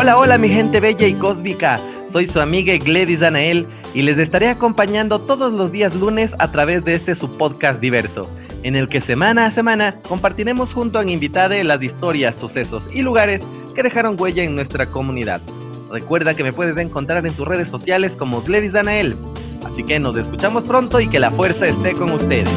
Hola, hola mi gente bella y cósmica. Soy su amiga Gladys Anael y les estaré acompañando todos los días lunes a través de este su podcast diverso, en el que semana a semana compartiremos junto a un las historias, sucesos y lugares que dejaron huella en nuestra comunidad. Recuerda que me puedes encontrar en tus redes sociales como Gladys Anael. Así que nos escuchamos pronto y que la fuerza esté con ustedes.